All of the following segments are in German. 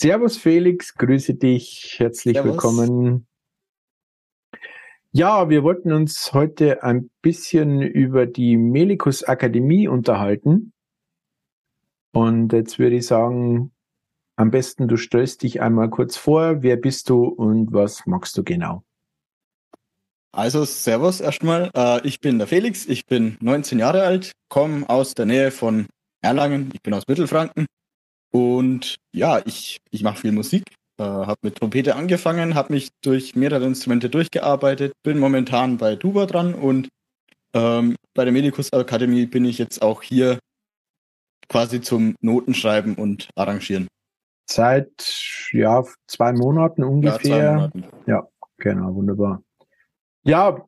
Servus Felix, grüße dich, herzlich Servus. willkommen. Ja, wir wollten uns heute ein bisschen über die Melikus Akademie unterhalten. Und jetzt würde ich sagen, am besten du stellst dich einmal kurz vor, wer bist du und was magst du genau? Also Servus erstmal, äh, ich bin der Felix, ich bin 19 Jahre alt, komme aus der Nähe von Erlangen, ich bin aus Mittelfranken und ja, ich, ich mache viel Musik, äh, habe mit Trompete angefangen, habe mich durch mehrere Instrumente durchgearbeitet, bin momentan bei Tuba dran und ähm, bei der Medikus Akademie bin ich jetzt auch hier quasi zum Notenschreiben und Arrangieren. Seit ja zwei Monaten ungefähr. Ja, zwei Monaten. ja genau, wunderbar. Ja,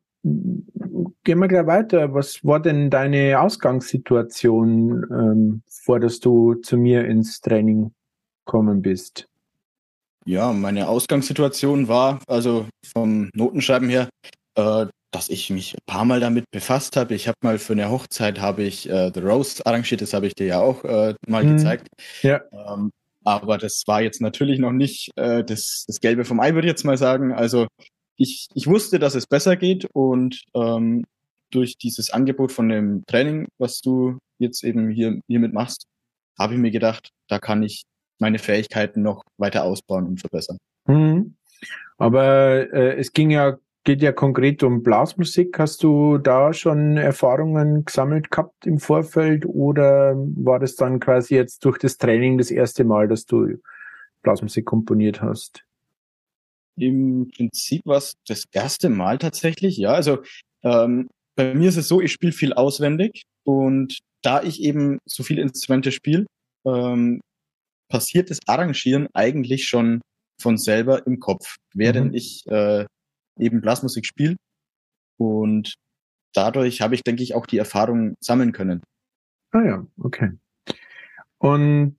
gehen wir gleich weiter. Was war denn deine Ausgangssituation, ähm, vor dass du zu mir ins Training kommen bist? Ja, meine Ausgangssituation war, also vom Notenschreiben her, äh, dass ich mich ein paar Mal damit befasst habe. Ich habe mal für eine Hochzeit habe ich äh, The Rose arrangiert, das habe ich dir ja auch äh, mal mhm. gezeigt. Ja. Ähm, aber das war jetzt natürlich noch nicht äh, das, das Gelbe vom Ei, würde ich jetzt mal sagen. Also ich, ich wusste, dass es besser geht und ähm, durch dieses Angebot von dem Training, was du jetzt eben hier hiermit machst, habe ich mir gedacht, da kann ich meine Fähigkeiten noch weiter ausbauen und verbessern. Mhm. Aber äh, es ging ja geht ja konkret um Blasmusik. Hast du da schon Erfahrungen gesammelt gehabt im Vorfeld oder war das dann quasi jetzt durch das Training das erste Mal, dass du Blasmusik komponiert hast? Im Prinzip war es das erste Mal tatsächlich, ja. Also ähm, bei mir ist es so, ich spiele viel auswendig und da ich eben so viele Instrumente spiele, ähm, passiert das Arrangieren eigentlich schon von selber im Kopf, während mhm. ich äh, eben Blasmusik spiele. Und dadurch habe ich, denke ich, auch die Erfahrung sammeln können. Ah ja, okay. Und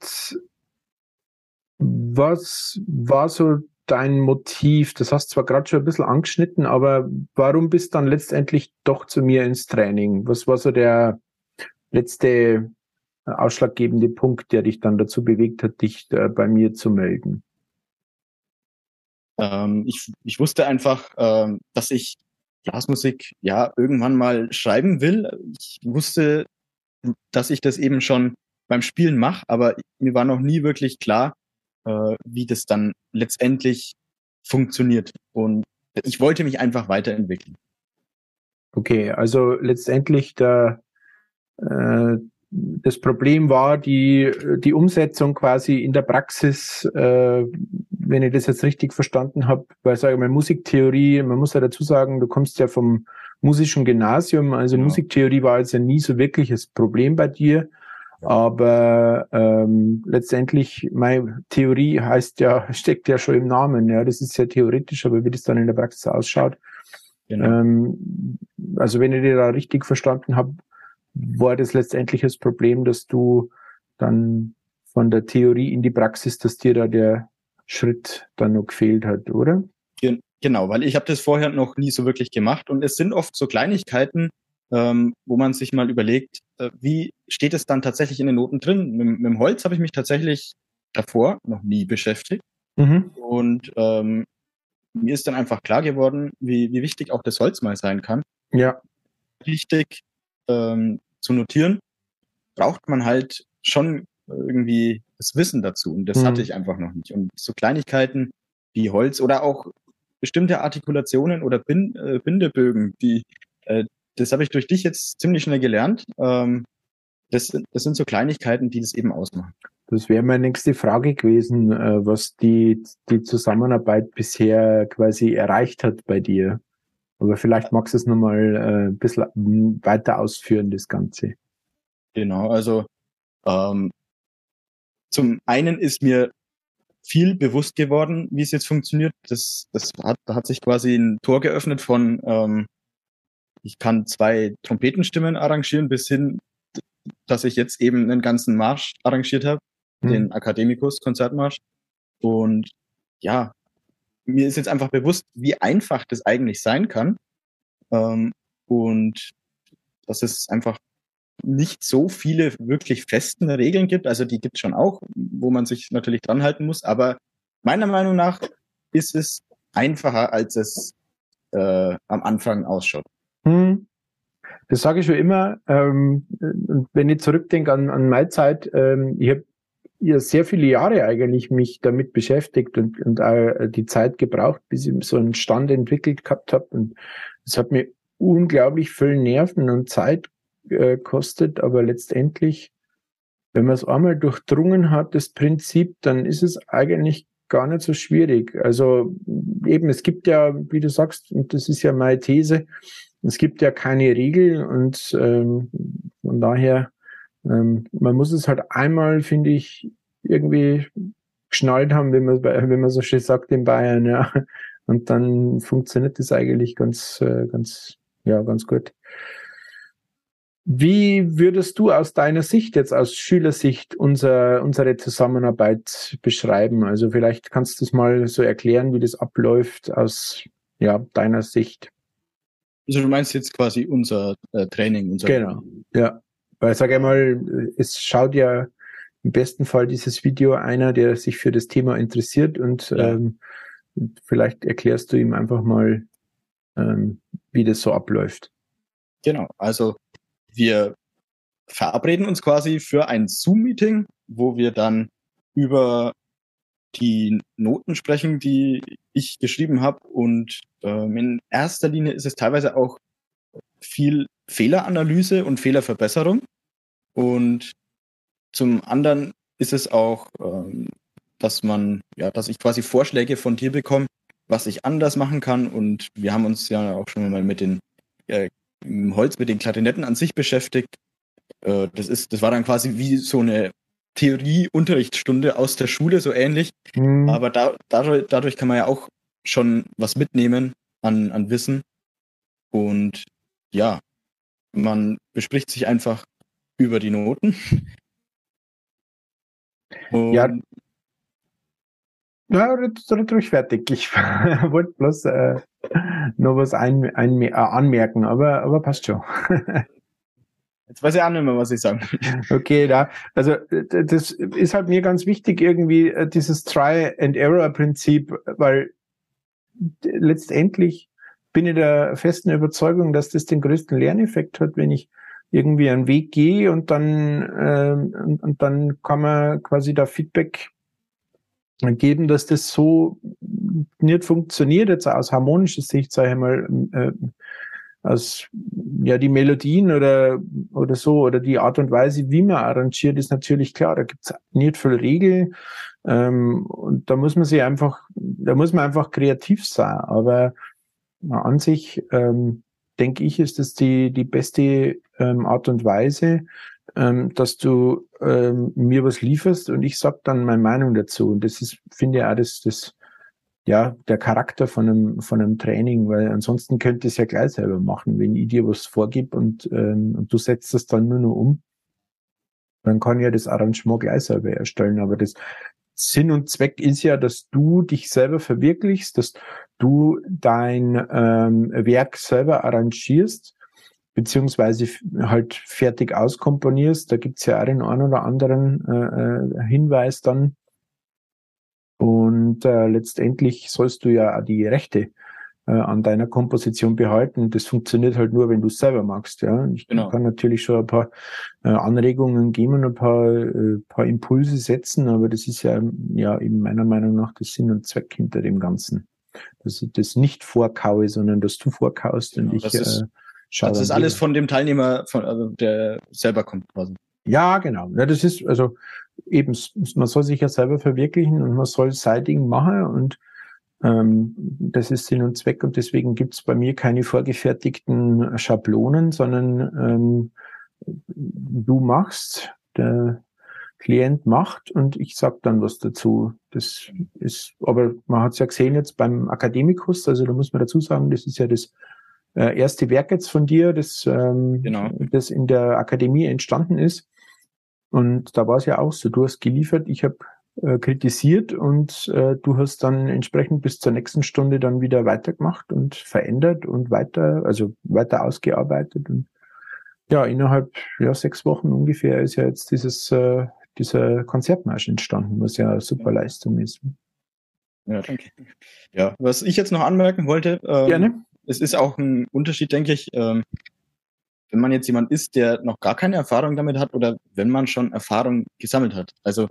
was war so dein Motiv? Das hast du zwar gerade schon ein bisschen angeschnitten, aber warum bist du dann letztendlich doch zu mir ins Training? Was war so der letzte ausschlaggebende Punkt, der dich dann dazu bewegt hat, dich bei mir zu melden? Ähm, ich, ich wusste einfach, ähm, dass ich Blasmusik ja irgendwann mal schreiben will. Ich wusste, dass ich das eben schon beim Spielen mache, aber mir war noch nie wirklich klar, äh, wie das dann letztendlich funktioniert. Und ich wollte mich einfach weiterentwickeln. Okay, also letztendlich der, äh, das Problem war die, die Umsetzung quasi in der Praxis, äh, wenn ich das jetzt richtig verstanden habe, weil sage ich mal Musiktheorie, man muss ja dazu sagen, du kommst ja vom musischen Gymnasium, also ja. Musiktheorie war jetzt ja nie so wirklich das Problem bei dir. Aber ähm, letztendlich, meine Theorie heißt ja, steckt ja schon im Namen, ja, das ist ja theoretisch, aber wie das dann in der Praxis ausschaut. Genau. Ähm, also wenn ich dir da richtig verstanden habe, war das letztendlich das Problem, dass du dann von der Theorie in die Praxis, dass dir da der Schritt dann noch gefehlt hat, oder? Genau, weil ich habe das vorher noch nie so wirklich gemacht und es sind oft so Kleinigkeiten, ähm, wo man sich mal überlegt, wie steht es dann tatsächlich in den Noten drin? Mit, mit dem Holz habe ich mich tatsächlich davor noch nie beschäftigt mhm. und ähm, mir ist dann einfach klar geworden, wie, wie wichtig auch das Holz mal sein kann. Ja. Richtig ähm, zu notieren, braucht man halt schon irgendwie das Wissen dazu. Und das mhm. hatte ich einfach noch nicht. Und so Kleinigkeiten wie Holz oder auch bestimmte Artikulationen oder Bind, äh, Bindebögen, die, äh, das habe ich durch dich jetzt ziemlich schnell gelernt. Ähm, das, das sind so Kleinigkeiten, die das eben ausmachen. Das wäre meine nächste Frage gewesen, äh, was die, die Zusammenarbeit bisher quasi erreicht hat bei dir. Aber vielleicht magst du es nochmal äh, ein bisschen weiter ausführen, das Ganze. Genau, also ähm, zum einen ist mir viel bewusst geworden, wie es jetzt funktioniert. Das, das hat, da hat sich quasi ein Tor geöffnet von, ähm, ich kann zwei Trompetenstimmen arrangieren, bis hin, dass ich jetzt eben einen ganzen Marsch arrangiert habe, mhm. den Academicus Konzertmarsch. Und ja, mir ist jetzt einfach bewusst, wie einfach das eigentlich sein kann. Ähm, und dass es einfach nicht so viele wirklich festen Regeln gibt. Also die gibt es schon auch, wo man sich natürlich dran halten muss. Aber meiner Meinung nach ist es einfacher, als es äh, am Anfang ausschaut. Hm. Das sage ich schon immer. Ähm, wenn ich zurückdenke an, an meine Zeit, ähm, ich habe ja sehr viele Jahre eigentlich mich damit beschäftigt und, und auch die Zeit gebraucht, bis ich so einen Stand entwickelt gehabt habe. Und es hat mir unglaublich viel Nerven und Zeit äh, kostet, aber letztendlich, wenn man es einmal durchdrungen hat, das Prinzip, dann ist es eigentlich gar nicht so schwierig. Also eben, es gibt ja, wie du sagst, und das ist ja meine These, es gibt ja keine Regeln und ähm, von daher, ähm, man muss es halt einmal, finde ich, irgendwie geschnallt haben, wenn man, wenn man so schön sagt in Bayern, ja. Und dann funktioniert das eigentlich ganz, äh, ganz, ja, ganz gut. Wie würdest du aus deiner Sicht, jetzt aus Schülersicht, unser, unsere Zusammenarbeit beschreiben? Also vielleicht kannst du es mal so erklären, wie das abläuft aus ja, deiner Sicht. Also du meinst jetzt quasi unser äh, Training, unser Genau, ja. Weil sag einmal, es schaut ja im besten Fall dieses Video einer, der sich für das Thema interessiert und ja. ähm, vielleicht erklärst du ihm einfach mal, ähm, wie das so abläuft. Genau, also wir verabreden uns quasi für ein Zoom-Meeting, wo wir dann über die Noten sprechen, die ich geschrieben habe. Und ähm, in erster Linie ist es teilweise auch viel Fehleranalyse und Fehlerverbesserung. Und zum anderen ist es auch, ähm, dass man, ja, dass ich quasi Vorschläge von dir bekomme, was ich anders machen kann. Und wir haben uns ja auch schon mal mit den äh, Holz mit den Klarinetten an sich beschäftigt. Äh, das ist, das war dann quasi wie so eine Theorie-Unterrichtsstunde aus der Schule, so ähnlich. Mhm. Aber da, dadurch, dadurch kann man ja auch schon was mitnehmen an, an Wissen. Und ja, man bespricht sich einfach über die Noten. Und ja, ja, red, ruhig fertig. Ich wollte bloß äh, nur was ein, ein, äh, anmerken, aber, aber passt schon. Jetzt weiß ich auch nicht mehr, was ich sagen Okay, da, also das ist halt mir ganz wichtig, irgendwie äh, dieses Try-and-Error-Prinzip, weil letztendlich bin ich der festen Überzeugung, dass das den größten Lerneffekt hat, wenn ich irgendwie einen Weg gehe und dann ähm, und, und dann kann man quasi da Feedback geben, dass das so nicht funktioniert, jetzt aus harmonischer Sicht, sage ich mal, äh, aus ja die Melodien oder oder so oder die Art und Weise, wie man arrangiert, ist natürlich klar. Da gibt's nicht viel Regeln ähm, und da muss man sich einfach, da muss man einfach kreativ sein. Aber an sich ähm, denke ich, ist das die die beste ähm, Art und Weise, ähm, dass du ähm, mir was lieferst und ich sag dann meine Meinung dazu. Und das ist, finde ich auch das, das, ja, der Charakter von einem, von einem Training, weil ansonsten könnte es ja gleich selber machen, wenn ich dir was vorgib und, ähm, und du setzt das dann nur noch um. Dann kann ja das Arrangement gleich selber erstellen. Aber das Sinn und Zweck ist ja, dass du dich selber verwirklichst, dass du dein ähm, Werk selber arrangierst beziehungsweise halt fertig auskomponierst. Da gibt's ja auch den einen oder anderen äh, äh, Hinweis dann. Und äh, letztendlich sollst du ja auch die Rechte äh, an deiner Komposition behalten. Das funktioniert halt nur, wenn du es selber magst. Ja, ich genau. kann natürlich schon ein paar äh, Anregungen geben und ein paar, äh, paar Impulse setzen, aber das ist ja ja eben meiner Meinung nach der Sinn und Zweck hinter dem Ganzen, dass ich das nicht vorkaue, sondern dass du vorkaust genau, und ich äh, Schau das ist alles von dem Teilnehmer, von, also der selber kommt quasi. Ja, genau. Ja, das ist, also eben, man soll sich ja selber verwirklichen und man soll sein Ding machen und ähm, das ist Sinn und Zweck und deswegen gibt's bei mir keine vorgefertigten Schablonen, sondern ähm, du machst, der Klient macht und ich sag dann was dazu. Das ist, aber man hat's ja gesehen jetzt beim Akademikus, also da muss man dazu sagen, das ist ja das äh, erste Werk jetzt von dir, das, ähm, genau. das in der Akademie entstanden ist. Und da war es ja auch so, du hast geliefert, ich habe äh, kritisiert und äh, du hast dann entsprechend bis zur nächsten Stunde dann wieder weitergemacht und verändert und weiter, also weiter ausgearbeitet. Und ja, innerhalb ja, sechs Wochen ungefähr ist ja jetzt dieses, äh, dieser Konzertmarsch entstanden, was ja eine super Leistung ist. Ja, danke. Ja, was ich jetzt noch anmerken wollte, ähm, Gerne. es ist auch ein Unterschied, denke ich, ähm, wenn man jetzt jemand ist, der noch gar keine Erfahrung damit hat oder wenn man schon Erfahrung gesammelt hat. Also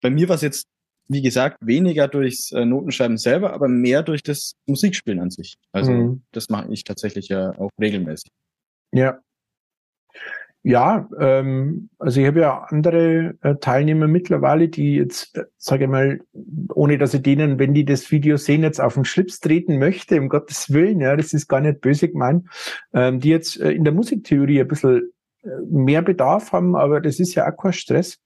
bei mir war es jetzt, wie gesagt, weniger durchs äh, Notenschreiben selber, aber mehr durch das Musikspielen an sich. Also mhm. das mache ich tatsächlich ja auch regelmäßig. Ja, ja, ähm, also ich habe ja andere äh, Teilnehmer mittlerweile, die jetzt, äh, sage ich mal, ohne dass ich denen, wenn die das Video sehen, jetzt auf den Schlips treten möchte, um Gottes Willen, ja, das ist gar nicht böse gemeint, ähm, die jetzt äh, in der Musiktheorie ein bisschen äh, mehr Bedarf haben, aber das ist ja auch kein Stress,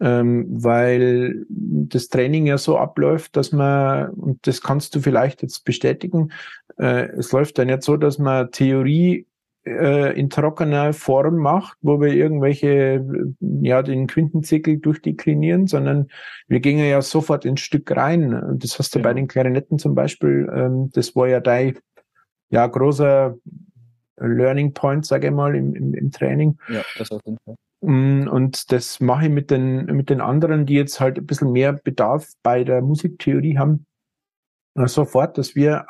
ähm, weil das Training ja so abläuft, dass man, und das kannst du vielleicht jetzt bestätigen, äh, es läuft dann jetzt so, dass man Theorie äh, in trockener Form macht, wo wir irgendwelche, ja, den Quintenzirkel durchdeklinieren, sondern wir gehen ja sofort ins Stück rein. Das hast du ja. bei den Klarinetten zum Beispiel, ähm, das war ja dein, ja, großer Learning Point, sage ich mal, im, im, im Training. Ja, das auf jeden Fall. Mm, und das mache ich mit den, mit den anderen, die jetzt halt ein bisschen mehr Bedarf bei der Musiktheorie haben, sofort, dass wir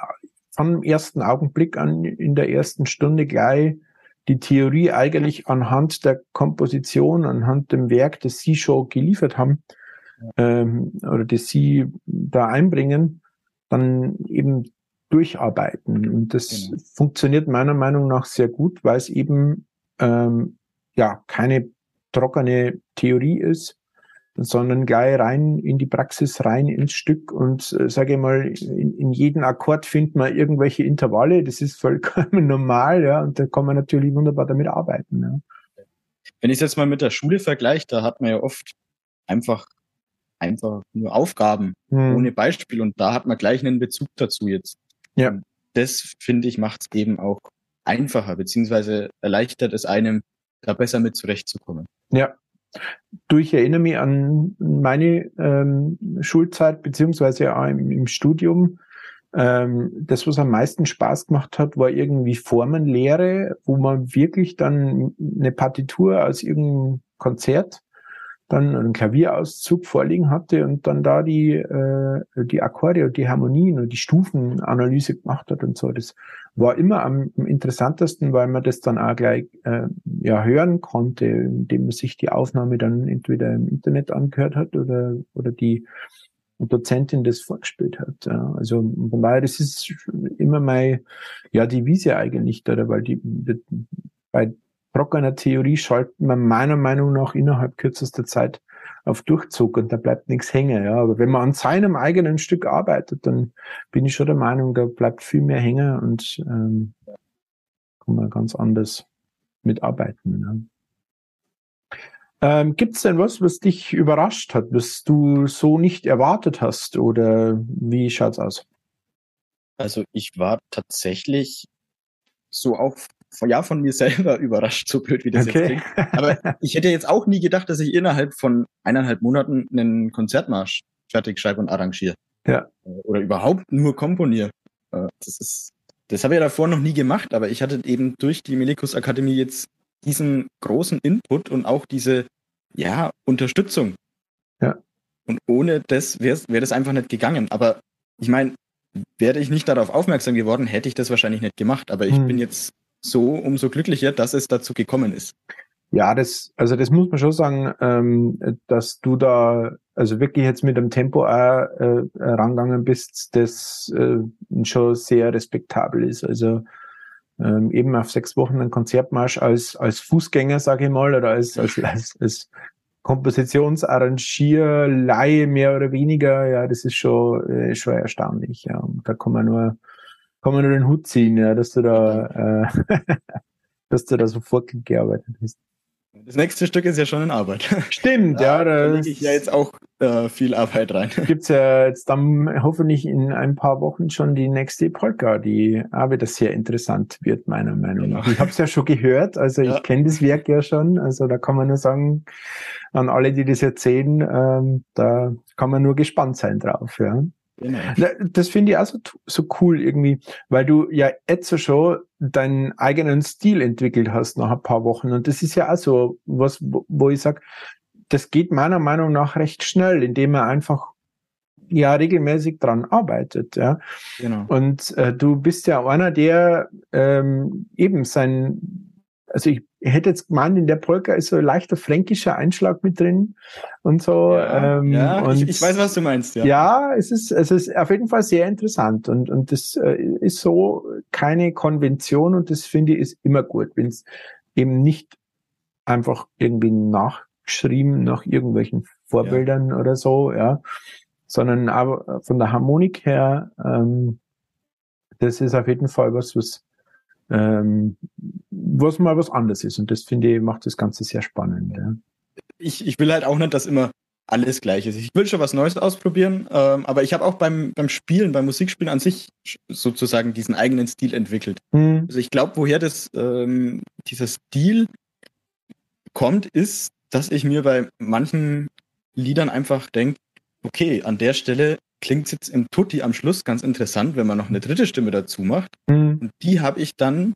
vom ersten Augenblick an in der ersten Stunde gleich die Theorie eigentlich anhand der Komposition, anhand dem Werk, das Sie schon geliefert haben ähm, oder das Sie da einbringen, dann eben durcharbeiten. Und das genau. funktioniert meiner Meinung nach sehr gut, weil es eben ähm, ja keine trockene Theorie ist, sondern gleich rein in die Praxis, rein ins Stück und äh, sage ich mal, in, in jedem Akkord findet man irgendwelche Intervalle, das ist vollkommen normal, ja, und da kann man natürlich wunderbar damit arbeiten. Ja. Wenn ich es jetzt mal mit der Schule vergleiche, da hat man ja oft einfach einfach nur Aufgaben hm. ohne Beispiel und da hat man gleich einen Bezug dazu jetzt. Ja. Und das finde ich macht es eben auch einfacher beziehungsweise erleichtert es einem, da besser mit zurechtzukommen. Ja, Du, ich erinnere mich an meine ähm, Schulzeit, beziehungsweise auch im, im Studium. Ähm, das, was am meisten Spaß gemacht hat, war irgendwie Formenlehre, wo man wirklich dann eine Partitur aus irgendeinem Konzert dann einen Klavierauszug vorliegen hatte und dann da die, äh, die Akkorde und die Harmonien und die Stufenanalyse gemacht hat und so. Das war immer am, interessantesten, weil man das dann auch gleich äh, ja, hören konnte, indem man sich die Aufnahme dann entweder im Internet angehört hat oder, oder die Dozentin das vorgespielt hat. Ja. Also von daher, das ist immer mein, ja, die Wiese eigentlich da, weil die, die bei trockener Theorie schalten man meiner Meinung nach innerhalb kürzester Zeit auf Durchzug und da bleibt nichts hängen. Ja. Aber wenn man an seinem eigenen Stück arbeitet, dann bin ich schon der Meinung, da bleibt viel mehr hängen und ähm, kann man ganz anders mitarbeiten. Ja. Ähm, Gibt es denn was, was dich überrascht hat, was du so nicht erwartet hast oder wie schaut's aus? Also ich war tatsächlich so von, ja, von mir selber überrascht, so blöd wie das okay. jetzt klingt. Aber ich hätte jetzt auch nie gedacht, dass ich innerhalb von eineinhalb Monaten einen Konzertmarsch fertig schreibe und arrangiere. Ja. Oder überhaupt nur komponiere. Äh, das ist, das habe ich ja davor noch nie gemacht, aber ich hatte eben durch die Melikus Akademie jetzt diesen großen Input und auch diese, ja, Unterstützung. Ja. Und ohne das wäre wär das einfach nicht gegangen. Aber ich meine, wäre ich nicht darauf aufmerksam geworden, hätte ich das wahrscheinlich nicht gemacht. Aber ich hm. bin jetzt so umso glücklicher, dass es dazu gekommen ist. Ja, das, also das muss man schon sagen, ähm, dass du da also wirklich jetzt mit dem Tempo auch äh, rangegangen bist, das äh, schon sehr respektabel ist. Also ähm, eben auf sechs Wochen ein Konzertmarsch als als Fußgänger, sage ich mal, oder als als, als, als Kompositionsarrangierleihe mehr oder weniger, ja, das ist schon äh, schon erstaunlich. Ja, und da kann man nur kann man nur den Hut ziehen, ja, dass du da, äh, dass du da sofort gearbeitet hast. Das nächste Stück ist ja schon in Arbeit. Stimmt, ja. Da, da lege ich ja jetzt auch äh, viel Arbeit rein. Gibt's ja jetzt dann hoffentlich in ein paar Wochen schon die nächste Polka, die auch wieder sehr interessant wird, meiner Meinung nach. Genau. Ich habe es ja schon gehört, also ja. ich kenne das Werk ja schon. Also da kann man nur sagen, an alle, die das jetzt sehen, ähm, da kann man nur gespannt sein drauf. Ja. Genau. Das finde ich auch so, so cool irgendwie, weil du ja jetzt so schon deinen eigenen Stil entwickelt hast nach ein paar Wochen. Und das ist ja auch so was, wo ich sag, das geht meiner Meinung nach recht schnell, indem man einfach ja regelmäßig dran arbeitet. Ja. Genau. Und äh, du bist ja einer, der ähm, eben sein also ich hätte jetzt gemeint, in der Polka ist so ein leichter fränkischer Einschlag mit drin und so. Ja, ähm, ja und ich, ich, weiß, was du meinst, ja. Ja, es ist, es ist auf jeden Fall sehr interessant und, und das äh, ist so keine Konvention und das finde ich ist immer gut, wenn es eben nicht einfach irgendwie nachgeschrieben nach irgendwelchen Vorbildern ja. oder so, ja, sondern aber von der Harmonik her, ähm, das ist auf jeden Fall was, was ähm, was mal was anderes ist. Und das finde ich, macht das Ganze sehr spannend. Ja. Ich, ich will halt auch nicht, dass immer alles gleich ist. Ich will schon was Neues ausprobieren, ähm, aber ich habe auch beim, beim Spielen, beim Musikspielen an sich sozusagen diesen eigenen Stil entwickelt. Mhm. Also ich glaube, woher das, ähm, dieser Stil kommt, ist, dass ich mir bei manchen Liedern einfach denke, okay, an der Stelle klingt es jetzt im Tutti am Schluss ganz interessant, wenn man noch eine dritte Stimme dazu macht. Mhm. Und die habe ich dann,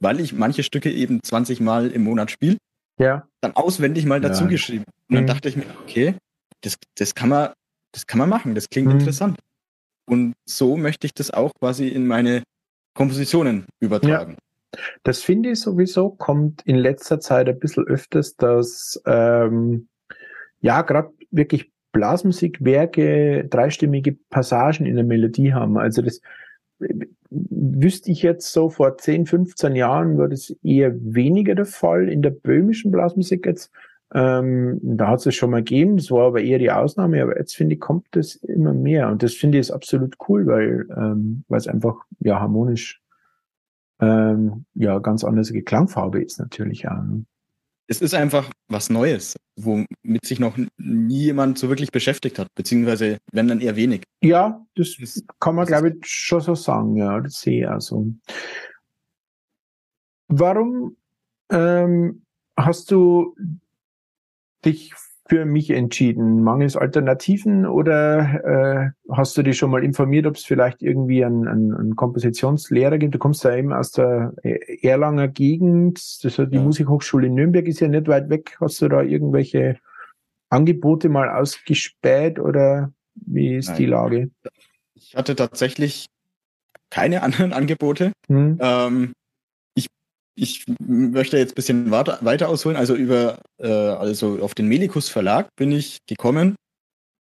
weil ich manche Stücke eben 20 Mal im Monat spiele, ja. dann auswendig mal dazu ja. geschrieben. Und dann mhm. dachte ich mir, okay, das, das kann man, das kann man machen, das klingt mhm. interessant. Und so möchte ich das auch quasi in meine Kompositionen übertragen. Ja. Das finde ich sowieso, kommt in letzter Zeit ein bisschen öfters, dass ähm, ja, gerade wirklich Blasmusikwerke dreistimmige Passagen in der Melodie haben. Also das wüsste ich jetzt so vor 10, 15 Jahren war das eher weniger der Fall in der böhmischen Blasmusik jetzt. Ähm, da hat es schon mal gegeben, das war aber eher die Ausnahme, aber jetzt finde ich, kommt das immer mehr und das finde ich ist absolut cool, weil ähm, es einfach ja harmonisch ähm, ja ganz anders Klangfarbe ist natürlich auch. Es ist einfach was Neues, womit sich noch nie jemand so wirklich beschäftigt hat, beziehungsweise wenn dann eher wenig. Ja, das, das kann man, glaube ich, schon so sagen, ja, das sehe ich also. Warum ähm, hast du dich für mich entschieden? Mangels Alternativen oder äh, hast du dich schon mal informiert, ob es vielleicht irgendwie einen, einen, einen Kompositionslehrer gibt? Du kommst ja eben aus der Erlanger Gegend, das hat die ja. Musikhochschule in Nürnberg ist ja nicht weit weg. Hast du da irgendwelche Angebote mal ausgespäht oder wie ist Nein. die Lage? Ich hatte tatsächlich keine anderen Angebote. Hm. Ähm, ich möchte jetzt ein bisschen weiter, weiter ausholen. Also über, äh, also auf den Melikus Verlag bin ich gekommen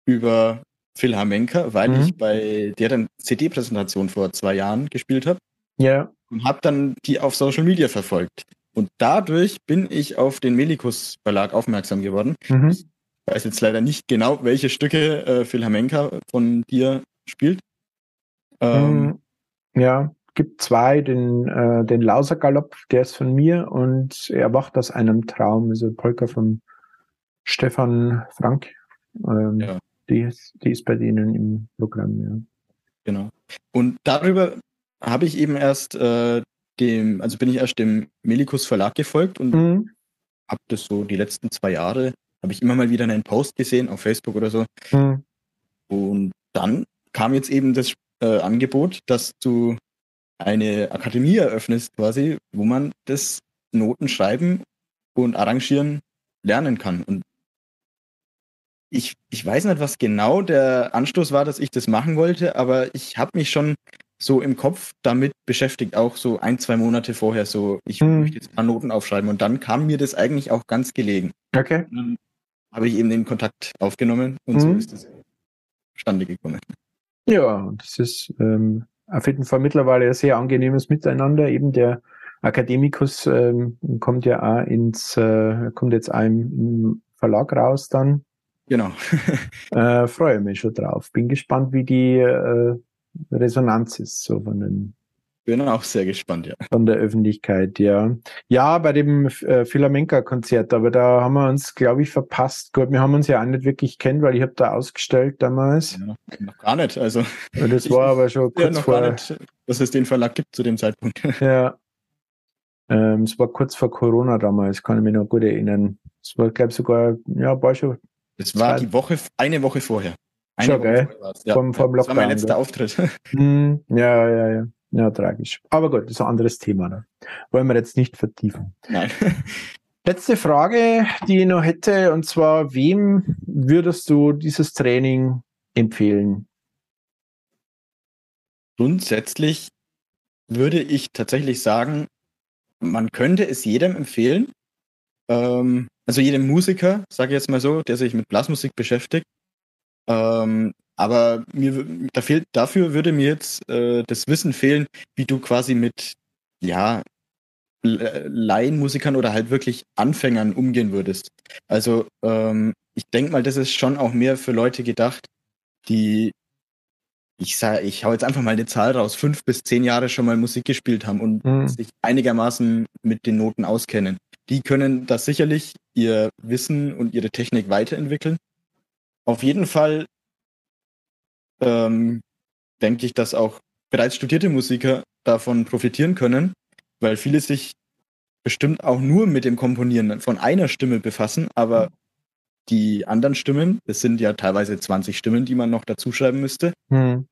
über Phil Hamenka, weil mhm. ich bei der dann CD-Präsentation vor zwei Jahren gespielt habe. Ja. Und habe dann die auf Social Media verfolgt. Und dadurch bin ich auf den Melikus Verlag aufmerksam geworden. Mhm. Ich weiß jetzt leider nicht genau, welche Stücke äh, Phil Hamenka von dir spielt. Ähm, mhm. ja gibt zwei, den, äh, den Lausergalopp, der ist von mir und er wacht aus einem Traum, also Polka von Stefan Frank. Ähm, ja. die, ist, die ist bei denen im Programm, ja. Genau. Und darüber habe ich eben erst äh, dem, also bin ich erst dem Melikus Verlag gefolgt und mhm. habe das so die letzten zwei Jahre, habe ich immer mal wieder einen Post gesehen auf Facebook oder so. Mhm. Und dann kam jetzt eben das äh, Angebot, dass du eine Akademie eröffnest, quasi, wo man das Noten schreiben und arrangieren lernen kann. Und ich, ich weiß nicht, was genau der Anstoß war, dass ich das machen wollte, aber ich habe mich schon so im Kopf damit beschäftigt, auch so ein, zwei Monate vorher, so, ich hm. möchte jetzt ein paar Noten aufschreiben. Und dann kam mir das eigentlich auch ganz gelegen. Okay. Und dann habe ich eben den Kontakt aufgenommen und hm. so ist es zustande gekommen. Ja, das ist ähm, auf jeden Fall mittlerweile ein sehr angenehmes Miteinander. Eben der Akademikus ähm, kommt ja auch ins, äh, kommt jetzt einem im Verlag raus dann. Genau. äh, freue mich schon drauf. Bin gespannt, wie die äh, Resonanz ist, so von den bin auch sehr gespannt, ja. Von der Öffentlichkeit, ja. Ja, bei dem äh, Philamenka-Konzert, aber da haben wir uns, glaube ich, verpasst. Gut, wir haben uns ja auch nicht wirklich kennt, weil ich habe da ausgestellt damals. Ja, noch, gar nicht, also. Ja, das war aber schon kurz ja, vor. Gar nicht, dass es den Verlag gibt zu dem Zeitpunkt. Ja. Ähm, es war kurz vor Corona damals, kann ich mich noch gut erinnern. Es war, glaube ich, sogar, ja, war schon. Es war die Woche, eine Woche vorher. Schon, gell? Ja, vom, vom Lockdown. Das war mein letzter Auftritt. Mm, ja, ja, ja. Ja, tragisch. Aber gut, das ist ein anderes Thema. Ne? Wollen wir jetzt nicht vertiefen. Nein. Letzte Frage, die ich noch hätte, und zwar, wem würdest du dieses Training empfehlen? Grundsätzlich würde ich tatsächlich sagen, man könnte es jedem empfehlen. Ähm, also jedem Musiker, sage ich jetzt mal so, der sich mit Blasmusik beschäftigt. Ähm, aber mir da fehlt, dafür würde mir jetzt äh, das Wissen fehlen, wie du quasi mit ja Laienmusikern oder halt wirklich Anfängern umgehen würdest. Also ähm, ich denke mal, das ist schon auch mehr für Leute gedacht, die ich sage, ich hau jetzt einfach mal eine Zahl raus, fünf bis zehn Jahre schon mal Musik gespielt haben und mhm. sich einigermaßen mit den Noten auskennen. Die können da sicherlich ihr Wissen und ihre Technik weiterentwickeln. Auf jeden Fall ähm, denke ich, dass auch bereits studierte Musiker davon profitieren können, weil viele sich bestimmt auch nur mit dem Komponieren von einer Stimme befassen, aber die anderen Stimmen, es sind ja teilweise 20 Stimmen, die man noch dazu schreiben müsste, hm.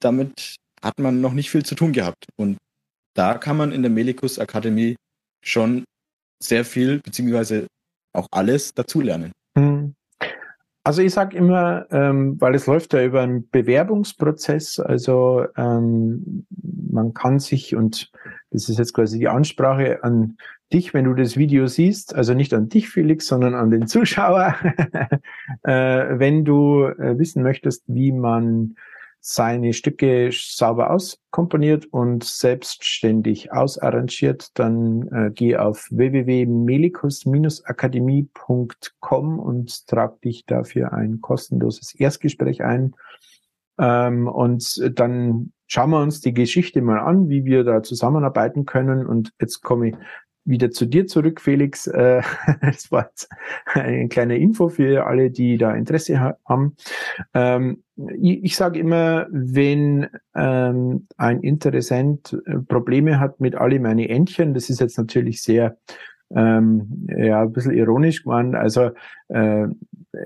damit hat man noch nicht viel zu tun gehabt. Und da kann man in der Melikus Akademie schon sehr viel, beziehungsweise auch alles dazulernen. Also ich sage immer, ähm, weil es läuft ja über einen Bewerbungsprozess, also ähm, man kann sich, und das ist jetzt quasi die Ansprache an dich, wenn du das Video siehst, also nicht an dich, Felix, sondern an den Zuschauer, äh, wenn du äh, wissen möchtest, wie man seine Stücke sauber auskomponiert und selbstständig ausarrangiert, dann äh, geh auf www.melikus-akademie.com und trag dich dafür ein kostenloses Erstgespräch ein. Ähm, und dann schauen wir uns die Geschichte mal an, wie wir da zusammenarbeiten können. Und jetzt komme ich wieder zu dir zurück, Felix. Äh, das war jetzt eine kleine Info für alle, die da Interesse haben. Ähm, ich, ich sage immer, wenn ähm, ein Interessent äh, Probleme hat mit alle meine Entchen, das ist jetzt natürlich sehr ähm, ja, ein bisschen ironisch geworden. Also äh,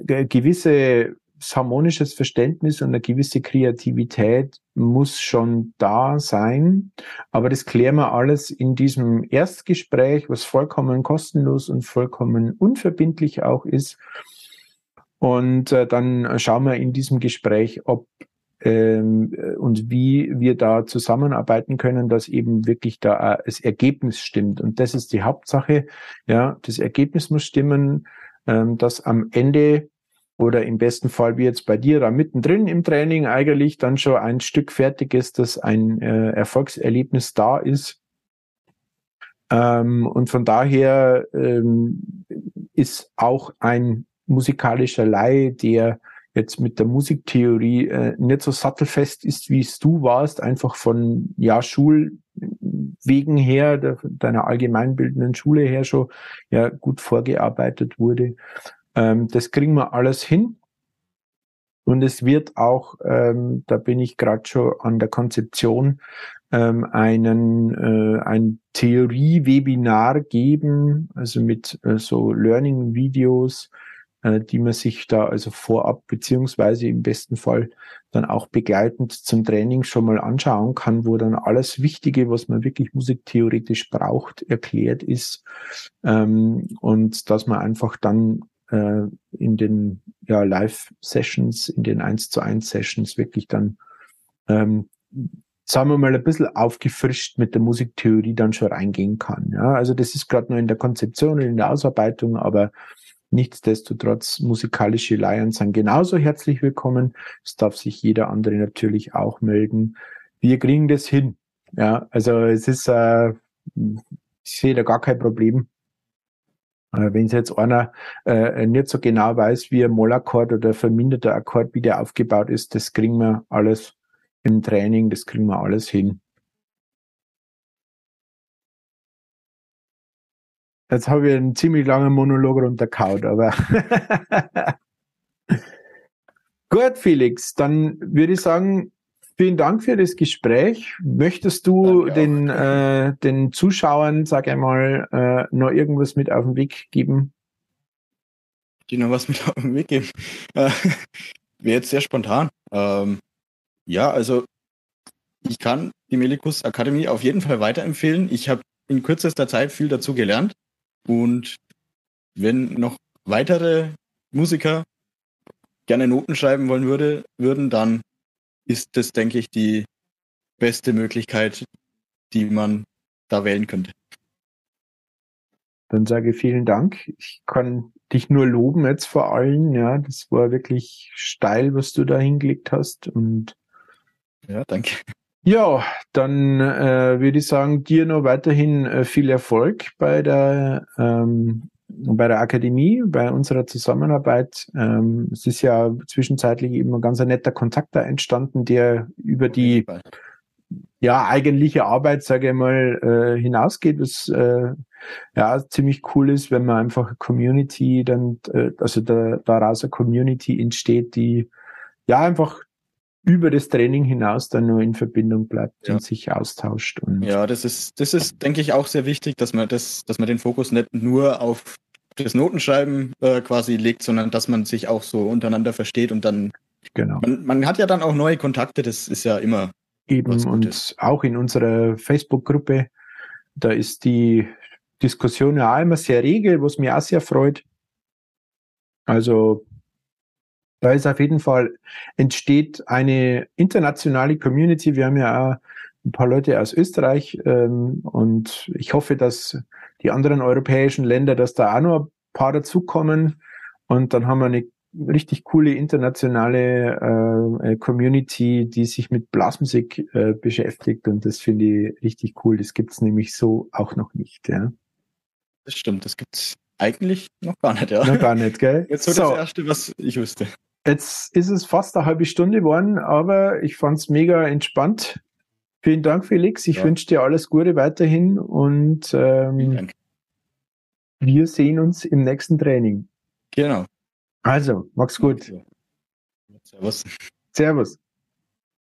gewisse harmonisches Verständnis und eine gewisse Kreativität muss schon da sein. Aber das klären wir alles in diesem Erstgespräch, was vollkommen kostenlos und vollkommen unverbindlich auch ist. Und äh, dann schauen wir in diesem Gespräch, ob ähm, und wie wir da zusammenarbeiten können, dass eben wirklich da das Ergebnis stimmt. Und das ist die Hauptsache. Ja, das Ergebnis muss stimmen, ähm, dass am Ende oder im besten Fall wie jetzt bei dir da mittendrin im Training eigentlich dann schon ein Stück fertig ist, dass ein äh, Erfolgserlebnis da ist. Ähm, und von daher ähm, ist auch ein musikalischer Laie, der jetzt mit der Musiktheorie äh, nicht so sattelfest ist, wie es du warst, einfach von ja Schulwegen her, deiner allgemeinbildenden Schule her schon ja gut vorgearbeitet wurde. Ähm, das kriegen wir alles hin. Und es wird auch, ähm, da bin ich gerade schon an der Konzeption, ähm, einen äh, ein Theorie-Webinar geben, also mit äh, so Learning-Videos, äh, die man sich da also vorab beziehungsweise im besten Fall dann auch begleitend zum Training schon mal anschauen kann, wo dann alles Wichtige, was man wirklich musiktheoretisch braucht, erklärt ist ähm, und dass man einfach dann äh, in den ja, Live-Sessions, in den 1 zu 1 Sessions wirklich dann, ähm, sagen wir mal, ein bisschen aufgefrischt mit der Musiktheorie dann schon reingehen kann. Ja, also das ist gerade nur in der Konzeption und in der Ausarbeitung, aber nichtsdestotrotz musikalische Laien sind genauso herzlich willkommen. Es darf sich jeder andere natürlich auch melden. Wir kriegen das hin. Ja, also es ist, äh, ich sehe da gar kein Problem. Wenn jetzt einer äh, nicht so genau weiß, wie ein Mollakkord oder verminderter Akkord, wie der aufgebaut ist, das kriegen wir alles im Training, das kriegen wir alles hin. Jetzt habe ich einen ziemlich langen Monolog runterkaut, aber gut, Felix, dann würde ich sagen, Vielen Dank für das Gespräch. Möchtest du den, äh, den Zuschauern, sag einmal, äh, noch irgendwas mit auf den Weg geben? Die noch was mit auf den Weg geben. Äh, wäre jetzt sehr spontan. Ähm, ja, also ich kann die Melikus Akademie auf jeden Fall weiterempfehlen. Ich habe in kürzester Zeit viel dazu gelernt. Und wenn noch weitere Musiker gerne Noten schreiben wollen würde, würden, dann ist das, denke ich, die beste Möglichkeit, die man da wählen könnte. Dann sage ich vielen Dank. Ich kann dich nur loben jetzt vor allem. Ja, das war wirklich steil, was du da hingelegt hast. Und ja, danke. Ja, dann äh, würde ich sagen, dir noch weiterhin äh, viel Erfolg bei der ähm, bei der Akademie, bei unserer Zusammenarbeit. Ähm, es ist ja zwischenzeitlich eben ein ganz netter Kontakt da entstanden, der über die ja eigentliche Arbeit, sage ich mal, äh, hinausgeht, was äh, ja ziemlich cool ist, wenn man einfach eine Community dann, äh, also da, daraus eine Community entsteht, die ja einfach über das Training hinaus dann nur in Verbindung bleibt ja. und sich austauscht. Und ja, das ist, das ist, denke ich, auch sehr wichtig, dass man das, dass man den Fokus nicht nur auf das Notenschreiben äh, quasi legt, sondern dass man sich auch so untereinander versteht und dann genau. Man, man hat ja dann auch neue Kontakte, das ist ja immer eben und auch in unserer Facebook-Gruppe, da ist die Diskussion ja immer sehr rege, was mich auch sehr freut. Also da ist auf jeden Fall entsteht eine internationale Community. Wir haben ja auch ein paar Leute aus Österreich ähm, und ich hoffe, dass die anderen europäischen Länder, dass da auch noch ein paar dazukommen und dann haben wir eine richtig coole internationale äh, Community, die sich mit Blasmusik äh, beschäftigt und das finde ich richtig cool. Das gibt's nämlich so auch noch nicht. Ja. Das stimmt, das gibt's eigentlich noch gar nicht. Ja. Noch gar nicht, gell? Jetzt so, so das erste, was ich wüsste. Jetzt ist es fast eine halbe Stunde geworden, aber ich fand's mega entspannt. Vielen Dank, Felix. Ich ja. wünsche dir alles Gute weiterhin und ähm, wir sehen uns im nächsten Training. Genau. Also, mach's gut. Servus. Servus.